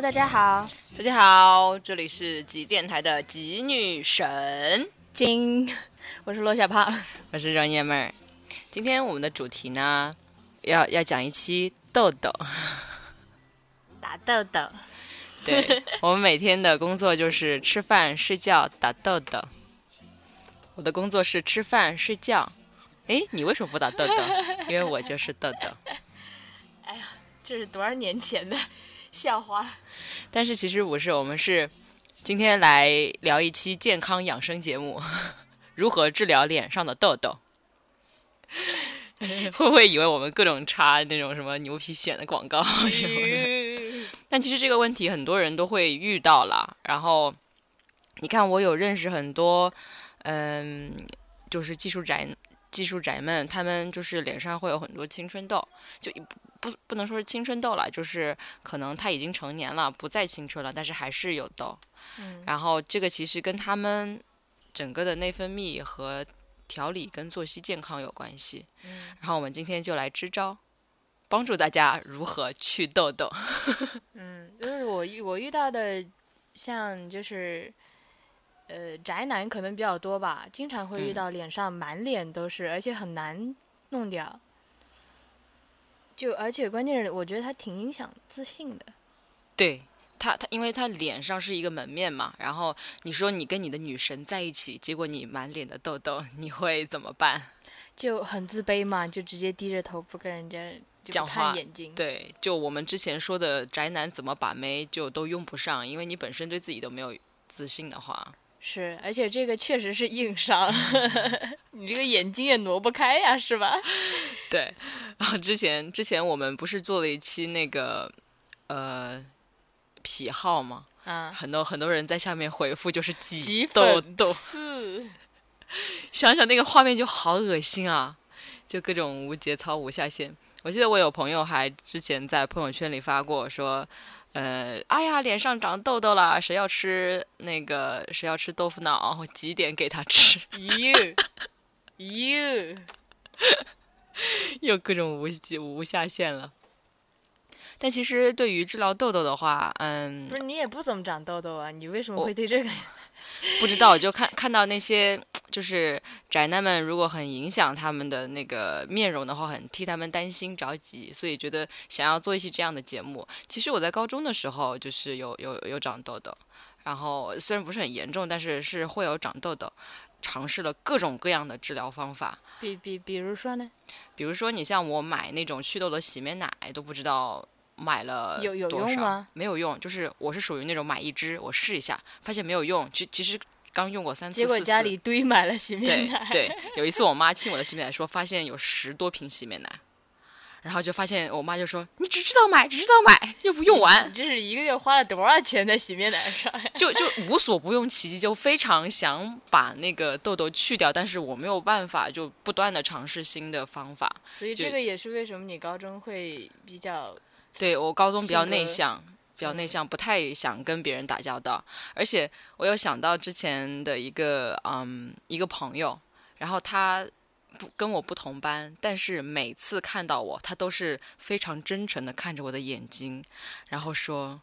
Hello，大家好，大家好，这里是极电台的极女神，金，我是罗小胖。我是让爷们儿。今天我们的主题呢，要要讲一期豆豆。打豆豆，对 我们每天的工作就是吃饭、睡觉、打豆豆。我的工作是吃饭、睡觉。哎，你为什么不打豆豆？因为我就是豆豆。这是多少年前的笑话？但是其实不是，我们是今天来聊一期健康养生节目，如何治疗脸上的痘痘。会不会以为我们各种插那种什么牛皮癣的广告什么的？但其实这个问题很多人都会遇到了。然后你看，我有认识很多，嗯，就是技术宅技术宅们，他们就是脸上会有很多青春痘，就一不不能说是青春痘了，就是可能他已经成年了，不再青春了，但是还是有痘。嗯然后这个其实跟他们整个的内分泌和调理跟作息健康有关系。嗯然后我们今天就来支招，帮助大家如何去痘痘。嗯，就是我遇我遇到的，像就是，呃，宅男可能比较多吧，经常会遇嗯到脸上满脸都是，而且很难弄掉。就而且关键是，我觉得他挺影响自信的。对他，他因为他脸上是一个门面嘛，然后你说你跟你的女神在一起，结果你满脸的痘痘，你会怎么办？就很自卑嘛，就直接低着头不跟人家讲话眼睛。对，就我们之前说的宅男怎么把妹，就都用不上，因为你本身对自己都没有自信的话，是，而且这个确实是硬伤，你这个眼睛也挪不开呀，是吧？对。然后之前之前我们不是做了一期那个呃癖好吗？啊，很多很多人在下面回复就是挤挤痘痘，刺，想想那个画面就好恶心啊！就各种无节操、无下限。我记得我有朋友还之前在朋友圈里发过说，呃，哎呀，脸上长痘痘了，谁要吃那个谁要吃豆腐脑，我挤点给他吃，哟哟，又各种无极无下限了。但其实对于治疗痘痘的话，嗯不，是你也不怎么长痘痘啊，你为什么会对这个？不知道，就看看到那些就是宅男们，如果很影响他们的那个面容的话，很替他们担心着急，所以觉得想要做一期这样的节目。其实我在高中的时候就是有有有长痘痘，然后虽然不是很严重，但是是会有长痘痘。尝试了各种各样的治疗方法，比比比如说呢？比如说你像我买那种祛痘的洗面奶，都不知道买了有有多少用吗？没有用，就是我是属于那种买一支我试一下，发现没有用，其其实刚用过三次，结果家里堆满了洗面对奶。对，有一次我妈亲我的洗面奶，说发现有十多瓶洗面奶，然后就发现我妈就说你只知道买，只知道买，又不用完你，这是一个月花了多少钱在洗面奶上呀？就就无所不用其极，就非常想把那个痘痘去掉，但是我没有办法，就不断的尝试新的方法。所以这个也是为什么你高中会比较对我高中比较内向，比较内向，不太想跟别人打交道。而且我有想到之前的一个嗯一个朋友，然后他不跟我不同班，但是每次看到我，他都是非常真诚的看着我的眼睛，然后说。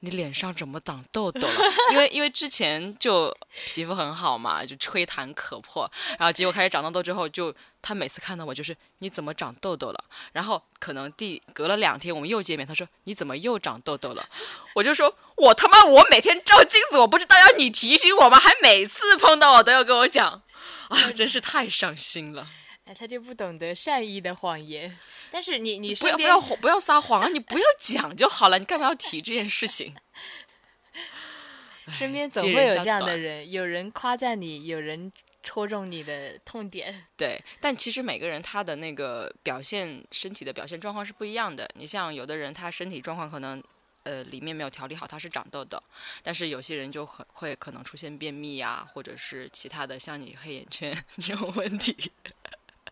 你脸上怎么长痘痘了？因为因为之前就皮肤很好嘛，就吹弹可破，然后结果开始长痘痘之后，就他每次看到我就是你怎么长痘痘了？然后可能第隔了两天我们又见面，他说你怎么又长痘痘了？我就说我他妈我每天照镜子，我不知道要你提醒我吗？还每次碰到我都要跟我讲，啊，真是太伤心了。哎，他就不懂得善意的谎言。但是你你不要不要不要撒谎啊！你不要讲就好了，你干嘛要提这件事情？身边总会有这样的人，有人夸赞你，有人戳中你的痛点。对，但其实每个人他的那个表现身体的表现状况是不一样的。你像有的人他身体状况可能呃里面没有调理好，他是长痘痘，但是有些人就很会可能出现便秘啊，或者是其他的像你黑眼圈 这种问题。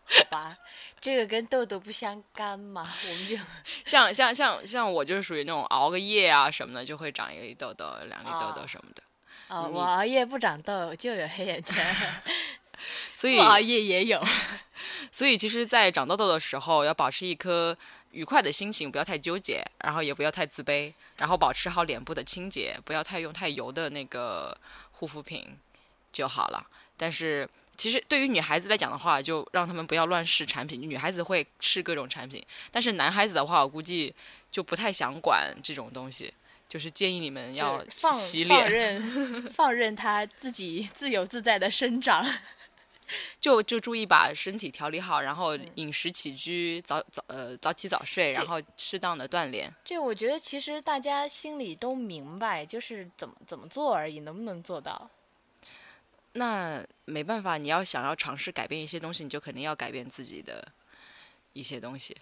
好 吧，这个跟痘痘不相干嘛，我们就 像像像像我就是属于那种熬个夜啊什么的，就会长一粒痘痘、两粒痘痘什么的。哦，你我熬夜不长痘，就有黑眼圈，所以不熬夜也有。所以其实，在长痘痘的时候，要保持一颗愉快的心情，不要太纠结，然后也不要太自卑，然后保持好脸部的清洁，不要太用太油的那个护肤品就好了。但是，其实对于女孩子来讲的话，就让他们不要乱试产品。女孩子会试各种产品，但是男孩子的话，我估计就不太想管这种东西。就是建议你们要就是放洗放，任放任它自己自由自在的生长。就就注意把身体调理好，然后饮食起居早早呃早起早睡，然后适当的锻炼。这我觉得其实大家心里都明白，就是怎么怎么做而已，能不能做到？那没办法，你要想要尝试改变一些东西，你就肯定要改变自己的一些东西。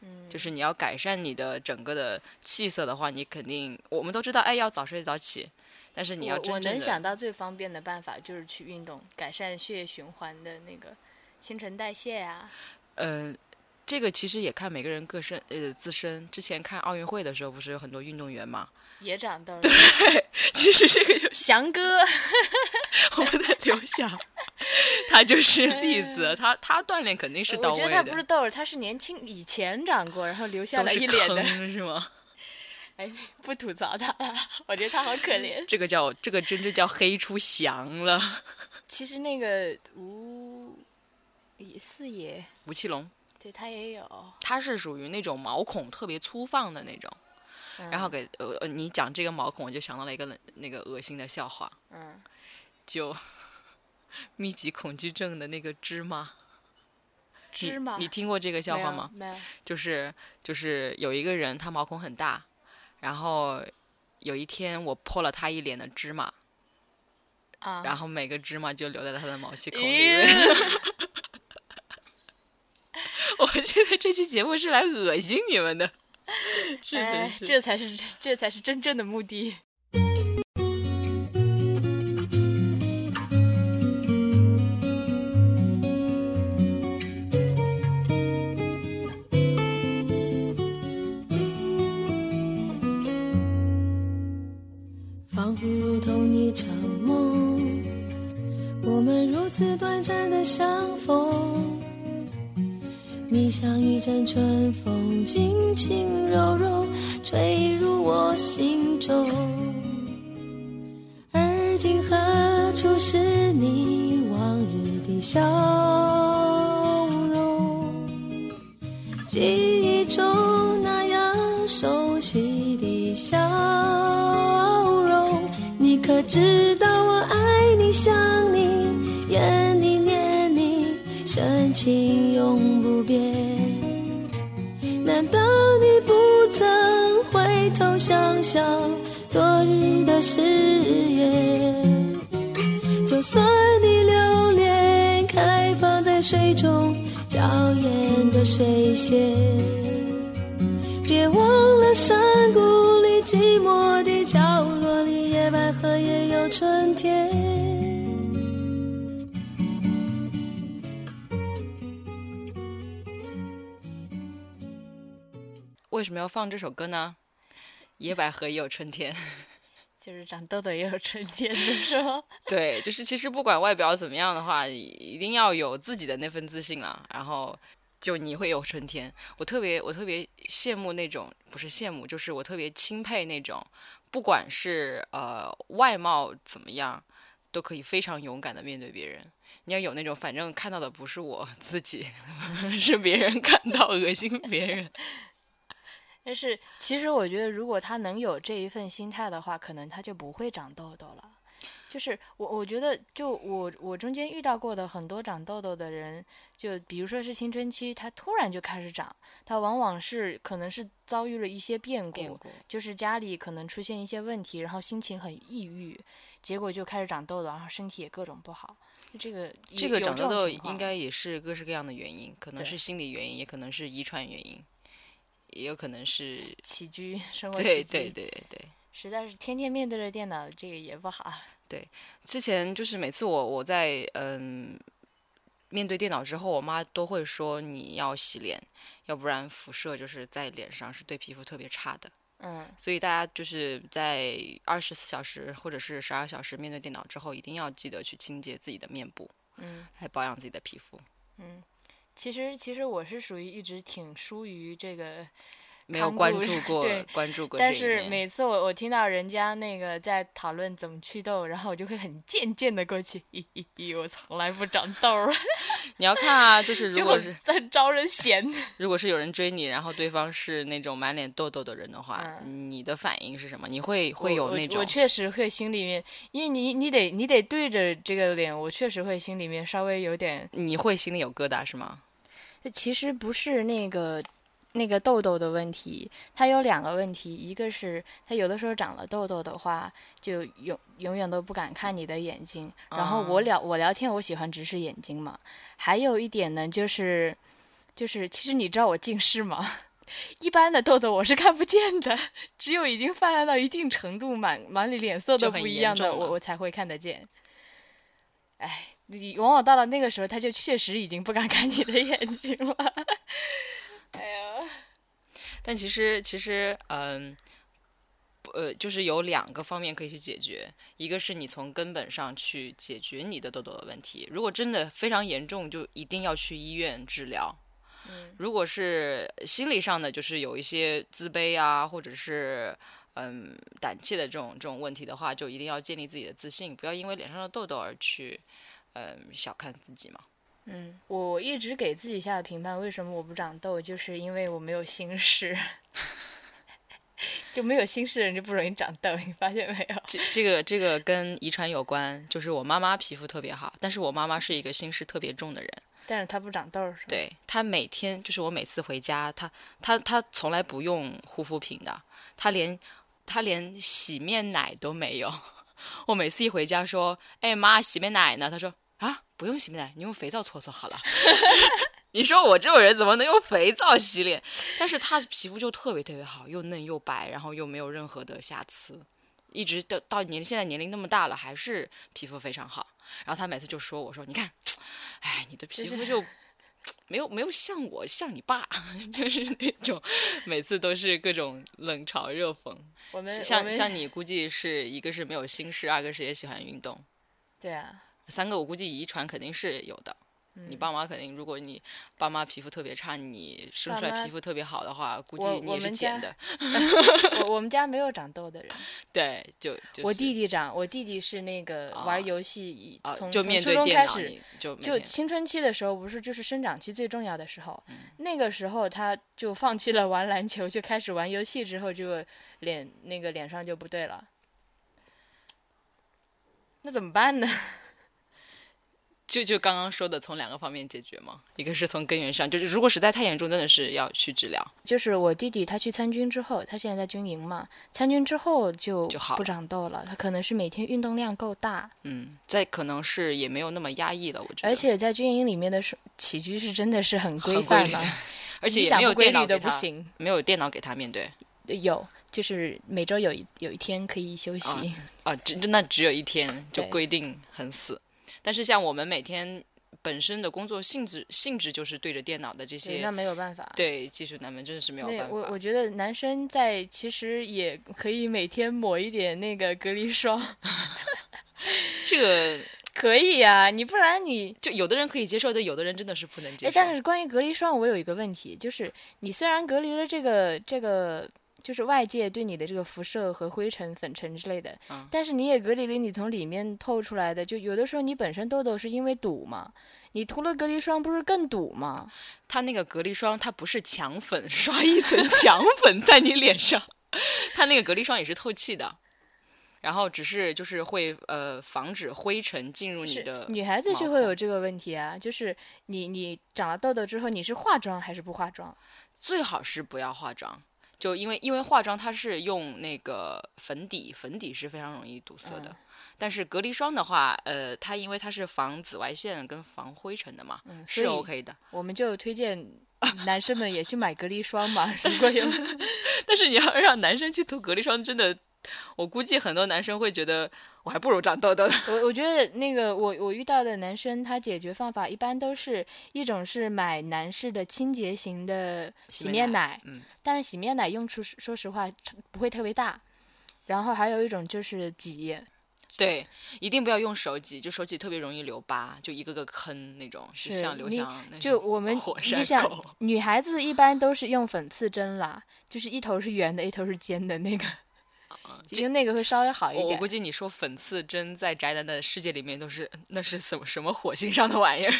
嗯，就是你要改善你的整个的气色的话，你肯定我们都知道，哎，要早睡早起，但是你要我我能想到最方便的办法就是去运动，改善血液循环的那个新陈代谢啊。呃，这个其实也看每个人个身呃自身。之前看奥运会的时候，不是有很多运动员嘛？也长痘，对其实这个就是翔哥，我们的刘翔，他就是例子，他他锻炼肯定是到位的。我觉得他不是痘，他是年轻以前长过，然后留下了一脸的。坑是吗？哎，不吐槽他了，我觉得他好可怜。这个叫这个真正叫黑出翔了。其实那个吴也四爷，吴奇隆，对他也有，他是属于那种毛孔特别粗放的那种。然后嗯给呃呃，你讲这个毛孔，我就想到了一个那个恶心的笑话，嗯，就密集恐惧症的那个芝麻。芝麻你听过这个笑话吗？没有，就是就是有一个人他毛孔很大，然后有一天我泼了他一脸的芝麻，啊，然后每个芝麻就留在了他的毛细孔里面。我现在这期节目是来恶心你们的。这才是这才是真正的目的。知道我爱你、想你、怨你、念你，深情永不变。难道你不曾回头想想昨日的誓言？就算你留恋开放在水中娇艳的水仙，别忘了山谷里寂寞的，春天。为什么要放这首歌呢？野百合也有春天。就是长痘痘也有春天的时候。对，就是其实不管外表怎么样的话，一定要有自己的那份自信了。然后就你会有春天。我特别我特别羡慕那种，不是羡慕，就是我特别钦佩那种，不管是呃外貌怎么样，都可以非常勇敢的面对别人。你要有那种，反正看到的不是我自己，是别人 看到恶心别人。但是其实我觉得，如果他能有这一份心态的话，可能他就不会长痘痘了。就是我，我觉得，就我我中间遇到过的很多长痘痘的人，就比如说是青春期，他突然就开始长，他往往是可能是遭遇了一些变故，变故就是家里可能出现一些问题，然后心情很抑郁，结果就开始长痘痘，然后身体也各种不好。这个这个长痘痘应应该也是各式各样的原因，可能是心理原因，也可能是遗传原因，也有可能是起居生活对起居，对对对。实在是天天面对着电脑，这个也不好。之前就是每次我我在嗯面对电脑之后，我妈都会说你要洗脸，要不然辐射就是在脸上是对皮肤特别差的。嗯，所以大家就是在二十四小时或者是十二小时面对电脑之后，一定要记得去清洁自己的面部，嗯，来保养自己的皮肤。嗯其实其实我是属于一直挺疏于这个没有关注过 对关注过但是每次我我听到人家那个在讨论怎么祛痘，然后我就会很贱贱的过去，咦咦咦，我从来不长痘儿，你要看啊，就是如果是很很招人嫌。如果是有人追你，然后对方是那种满脸痘痘的人的话，嗯你的反应是什么？你会会有那种我我确实会心里面，因为你你得你得对着这个脸，我确实会心里面稍微有点。你会心里有疙瘩是吗？其实不是那个那个痘痘的问题，它有两个问题，一个是它有的时候长了痘痘的话，就永永远都不敢看你的眼睛。然后我聊我聊天，我喜欢直视眼睛嘛。还有一点呢，就是就是其实你知道我近视吗？一般的痘痘我是看不见的，只有已经泛滥到一定程度，满满里脸色都不一样的，我我才会看得见。哎，你往往到了那个时候，他就确实已经不敢看你的眼睛了。哎呀，但其实其实嗯。不呃，就是有两个方面可以去解决，一个是你从根本上去解决你的痘痘的问题。如果真的非常严重，就一定要去医院治疗。嗯如果是心理上的，就是有一些自卑啊，或者是嗯胆怯的这种这种问题的话，就一定要建立自己的自信，不要因为脸上的痘痘而去嗯小看自己嘛。嗯，我一直给自己下的评判，为什么我不长痘，就是因为我没有心事。就没有心事的人就不容易长痘，你发现没有？这这个这个跟遗传有关，就是我妈妈皮肤特别好，但是我妈妈是一个心事特别重的人。但是她不长痘，是吧？对她每天就是我每次回家，她她她从来不用护肤品的，她连她连洗面奶都没有。我每次一回家说：“哎妈，洗面奶呢？”她说：“啊，不用洗面奶，你用肥皂搓搓好了。”你说我这种人怎么能用肥皂洗脸？但是她皮肤就特别特别好，又嫩又白，然后又没有任何的瑕疵，一直到到年现在年龄那么大了，还是皮肤非常好。然后她每次就说我说：“你看，哎，你的皮肤就没有没有像我像你爸，就是那种每次都是各种冷嘲热讽。我们我像们像你估计是一个是没有心事，二个是也喜欢运动，对啊，三个我估计遗传肯定是有的。嗯你爸妈肯定，如果你爸妈皮肤特别差，你生出来皮肤特别好的话，估计你也是捡的。我我们家没有长痘的人，对，就就是我弟弟长，我弟弟是那个啊玩游戏，啊，从就面从初中开始，就就青春期的时候，不是就是生长期最重要的时候，嗯那个时候他就放弃了玩篮球，就开始玩游戏，之后就脸那个脸上就不对了。那怎么办呢？就就刚刚说的，从两个方面解决嘛，一个是从根源上，就是如果实在太严重，真的是要去治疗。就是我弟弟他去参军之后，他现在在军营嘛，参军之后就不就好了长痘了。他可能是每天运动量够大，嗯，再可能是也没有那么压抑了，我觉得。而且在军营里面的生起居是真的是很规范嘛的，而且你也没有电脑给他，都不行。没有电脑给他面对有，就是每周有一有一天可以休息。啊，只那只有一天就规定很死。但是像我们每天本身的工作性质性质就是对着电脑的这些，那，没有办法。对技术男们真的是没有办法。我我觉得男生在其实也可以每天抹一点那个隔离霜，这个 可以呀、你不然你就有的人可以接受的，有的人真的是不能接哎，受。但是关于隔离霜，我有一个问题，就是你虽然隔离了这个这个，就是外界对你的这个辐射和灰尘、粉尘之类的，嗯但是你也隔离了你从里面透出来的，就有的时候你本身痘痘是因为堵嘛，你涂了隔离霜不是更堵吗？它那个隔离霜，它不是强粉 刷一层强粉在你脸上，它那个隔离霜也是透气的，然后只是就是会呃防止灰尘进入你的女孩子就会有这个问题啊，就是你你长了痘痘之后，你是化妆还是不化妆？最好是不要化妆，就因为因为化妆它是用那个粉底，粉底是非常容易堵塞的，嗯但是隔离霜的话，呃，它因为它是防紫外线跟防灰尘的嘛，是 OK 的。我们就推荐 男生们也去买隔离霜嘛，如果有 但是你要让男生去涂隔离霜，真的，我估计很多男生会觉得我还不如长痘痘呢。我我觉得那个我我遇到的男生，他解决方法一般都是一种是买男士的清洁型的洗面奶，嗯，但是洗面奶用处说实话不会特别大。然后还有一种就是挤，对，一定不要用手挤，就手挤特别容易留疤，就一个个坑那种，就是像刘你翔那种就我们火就像。女孩子一般都是用粉刺针啦，就是一头是圆的，一头是尖的那个，就用那个会稍微好一点我我估。计你说粉刺针在宅男的世界里面都是那是什么什么火星上的玩意儿，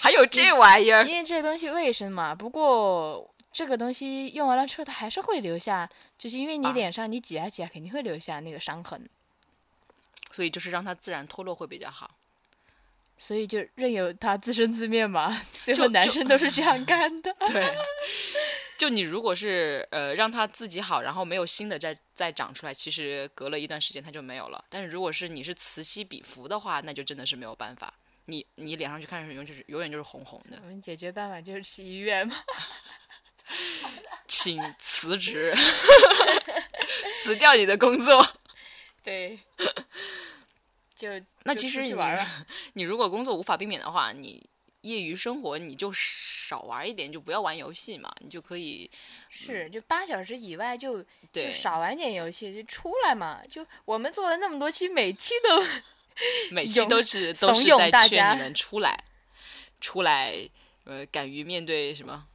还有这玩意儿，因为这个东西卫生嘛，不过这个东西用完了之后，它还是会留下，就是因为你啊脸上你挤啊挤啊，肯定会留下那个伤痕，所以就是让它自然脱落会比较好。所以就任由它自生自灭嘛。最后男生都是这样干的。对，就你如果是呃让它自己好，然后没有新的再再长出来，其实隔了一段时间它就没有了。但是如果是你是此起彼伏的话，那就真的是没有办法。你你脸上去看上去永远就是永远就是红红的我，们解决办法就是去医院嘛。请辞职，辞掉你的工作。对，就那其实你。你如果工作无法避免的话，你业余生活你就少玩一点，就不要玩游戏嘛，你就可以是，就八小时以外就就少玩点游戏，就出来嘛。就我们做了那么多期，每期都 每期都是 都是在大家劝你们出来，出来，呃，敢于面对什么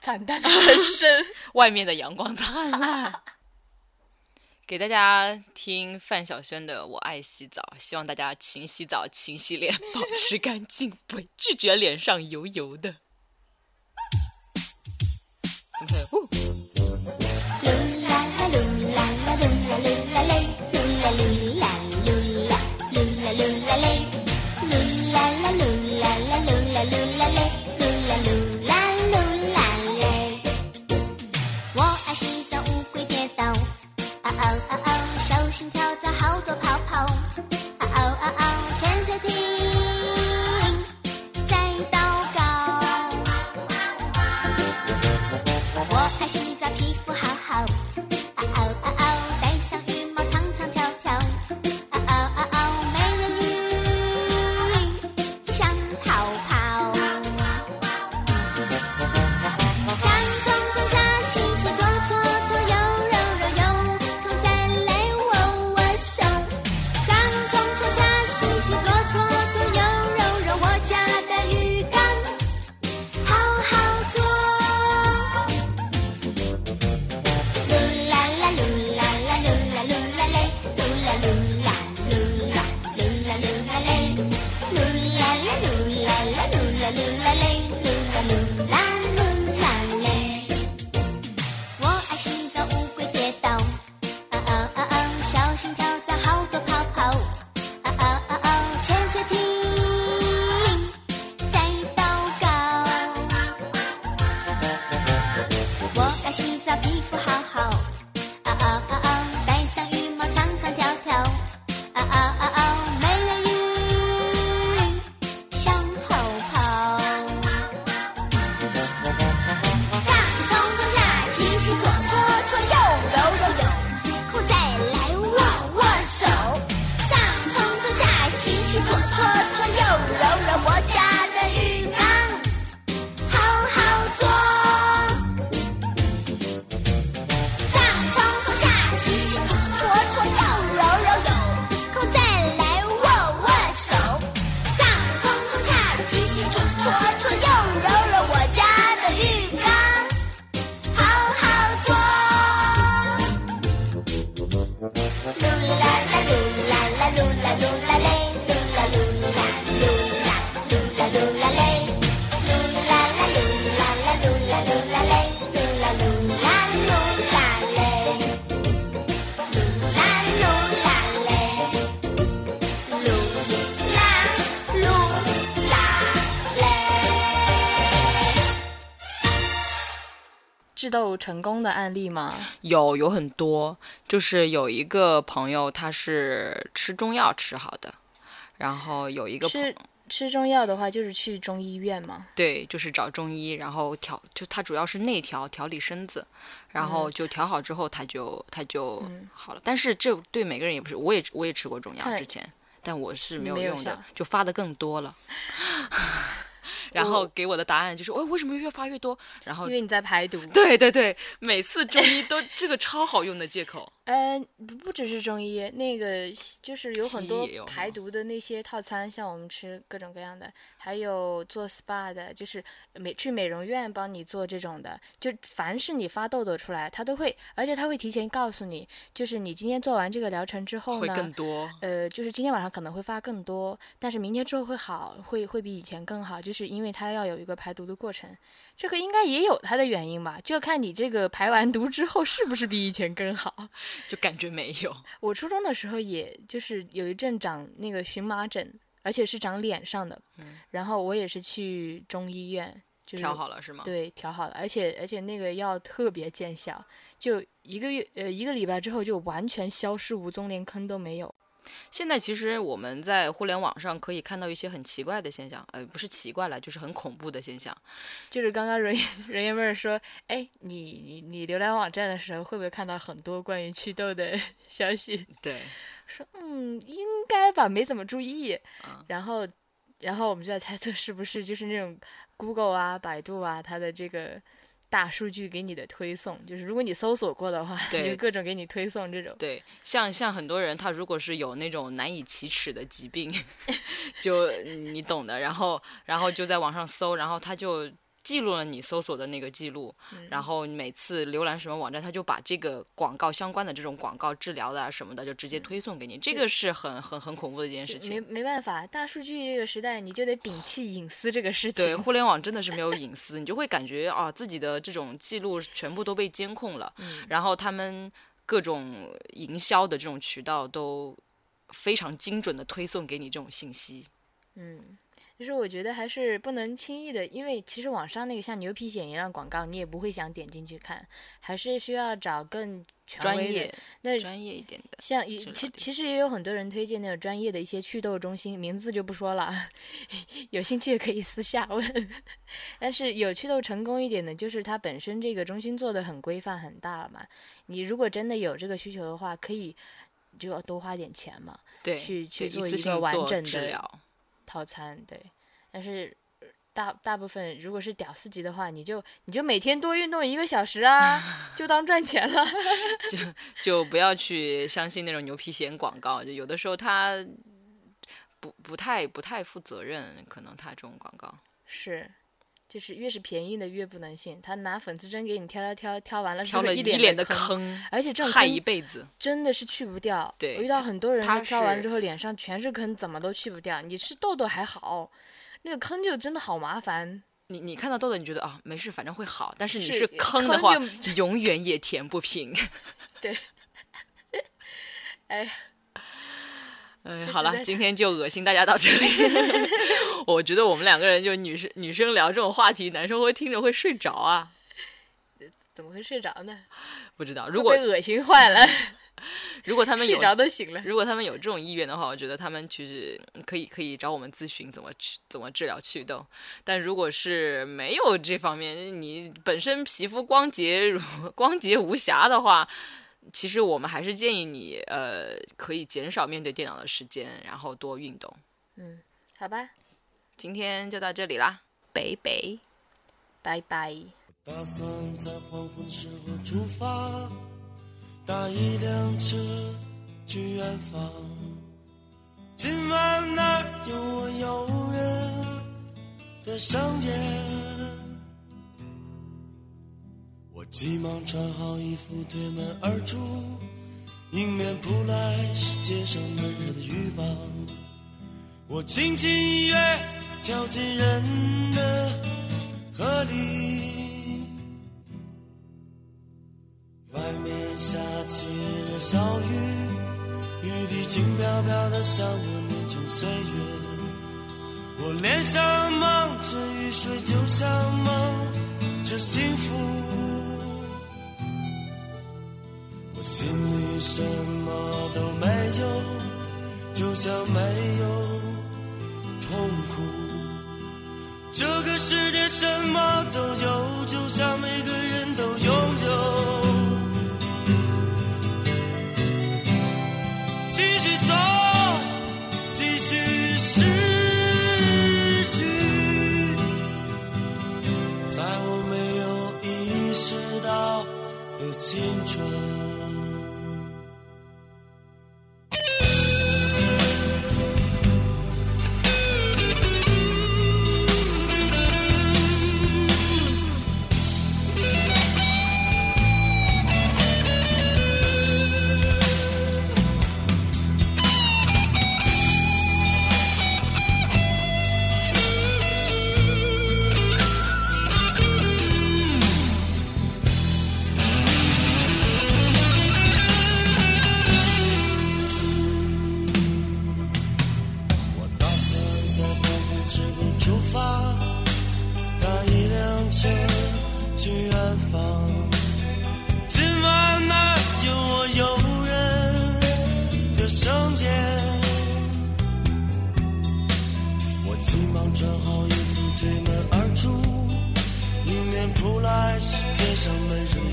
惨淡的 人生。外面的阳光灿烂。给大家听范晓萱的《我爱洗澡》，希望大家勤洗澡、勤洗脸，保持干净，不拒绝脸上油油的。成功的案例吗？有有很多，就是有一个朋友他是吃中药吃好的，然后有一个朋吃吃中药的话，就是去中医院嘛。对，就是找中医，然后调，就他主要是内调调理身子，然后就调好之后他就他就好了。但是这对每个人也不是，我也我也吃过中药之前，但我是没有用的，就发的更多了。然后给我的答案就是，哦，为什么越发越多？然后因为你在排毒。对对对，每次中医都这个超好用的借口。呃，不不只是中医，那个就是有很多排毒的那些套餐，像我们吃各种各样的，还有做 SPA 的，就是美去美容院帮你做这种的，就凡是你发痘痘出来，他都会，而且他会提前告诉你，就是你今天做完这个疗程之后会呢，更多。呃，就是今天晚上可能会发更多，但是明天之后会好，会会比以前更好，就是因为它要有一个排毒的过程，这个应该也有它的原因吧，就看你这个排完毒之后是不是比以前更好。就感觉没有。我初中的时候，也就是有一阵长那个荨麻疹，而且是长脸上的，然后我也是去中医院，就是调好了是吗？对，调好了，而且而且那个药特别见效，就一个月呃一个礼拜之后就完全消失无踪，连坑都没有。现在其实我们在互联网上可以看到一些很奇怪的现象，呃，不是奇怪了，就是很恐怖的现象。就是刚刚人 人爷妹儿说，哎，你你你浏览网站的时候会不会看到很多关于祛痘的 消息？对，说嗯，应该吧，没怎么注意。嗯然后，然后我们就在猜测是不是就是那种 Google 啊、百度啊，它的这个大数据给你的推送，就是如果你搜索过的话，对就各种给你推送这种。对，像像很多人，他如果是有那种难以启齿的疾病，就你懂的，然后然后就在网上搜，然后他就记录了你搜索的那个记录，然后每次浏览什么网站，他就把这个广告相关的这种广告治疗的啊什么的，就直接推送给你，这个是很很很恐怖的一件事情。没办法，大数据这个时代，你就得摒弃隐私这个事情。对，互联网真的是没有隐私，你就会感觉啊，自己的这种记录全部都被监控了，然后他们各种营销的这种渠道都非常精准的推送给你这种信息。嗯，就是我觉得还是不能轻易的，因为其实网上那个像牛皮癣一样广告，你也不会想点进去看，还是需要找更权威的专业。那专业一点的，像也其其实也有很多人推荐那种专业的一些祛痘中心，名字就不说了，有兴趣也可以私下问。但是有祛痘成功一点的，就是它本身这个中心做的很规范很大了嘛。你如果真的有这个需求的话，可以就要多花点钱嘛，对，去去做一个完整的治疗。套餐。对，但是。大大部分如果是屌丝级的话，你就你就每天多运动一个小时啊，就当赚钱了。就就不要去相信那种牛皮癣广告，就有的时候他不不太不太负责任，可能他这种广告是，就是越是便宜的越不能信。他拿粉刺针给你挑挑挑，挑完了之后挑了一脸的坑，而且这种害坑一辈子。真的是去不掉。对我遇到很多人，他他挑完之后脸上全是坑，怎么都去不掉。你是痘痘还好，那个坑就真的好麻烦。你你看到痘痘，你觉得啊没事，反正会好，但是你是是坑的话，永远也填不平。对 哎，哎，好了，今天就恶心大家到这里。我觉得我们两个人就女生女生聊这种话题，男生会听着会睡着啊。怎么会睡着呢？不知道，如果被恶心坏了，如果他们有睡着都醒了。如果他们有这种意愿的话，我觉得他们其实可以可以找我们咨询怎么去怎么治疗祛痘。但如果是没有这方面，你本身皮肤光洁如光洁无瑕的话，其实我们还是建议你呃可以减少面对电脑的时间，然后多运动。嗯，好吧，今天就到这里啦，北北。拜拜。打算在黄昏时候出发，搭一辆车去远方。今晚那儿有我的商店。急忙穿好衣服，推门而出，迎面扑来是街上闷热的欲望。我轻轻一跃，跳进人的河里。外面下起了小雨，雨滴轻飘飘的像我年轻岁月。我脸上蒙着雨水，就像蒙着幸福。我心里什么都没有，就像没有痛苦。这个世界什么都有，就像每个人都拥有。继续走，继续失去，在我没有意识到的青春。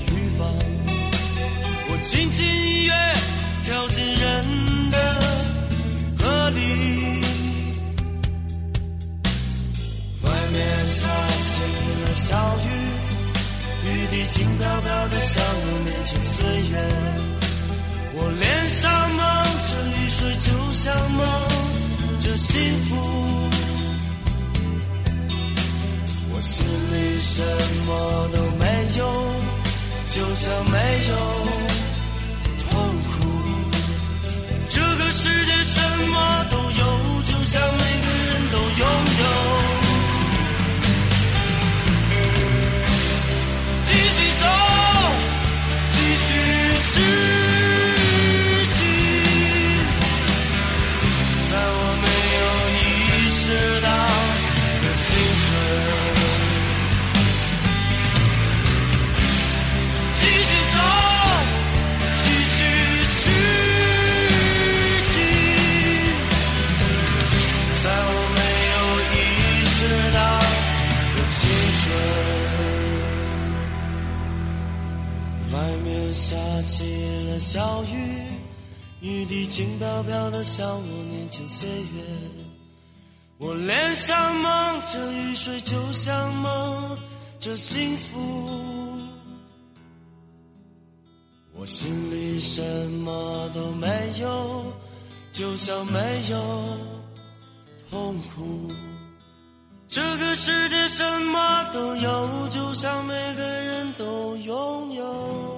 雨芳。我轻轻一跃，跳进人的河里。外面下起了小雨，雨滴轻飘飘的像我年轻岁月。我脸上蒙着雨水，就像蒙着幸福。我心里什么都没有，就像没有痛苦。这个世界什么都有，就像每个人都拥有。继续走，继续失滴轻飘飘的像我年轻岁月。我脸上蒙着雨水，就像蒙着幸福。我心里什么都没有，就像没有痛苦。这个世界什么都有，就像每个人都拥有。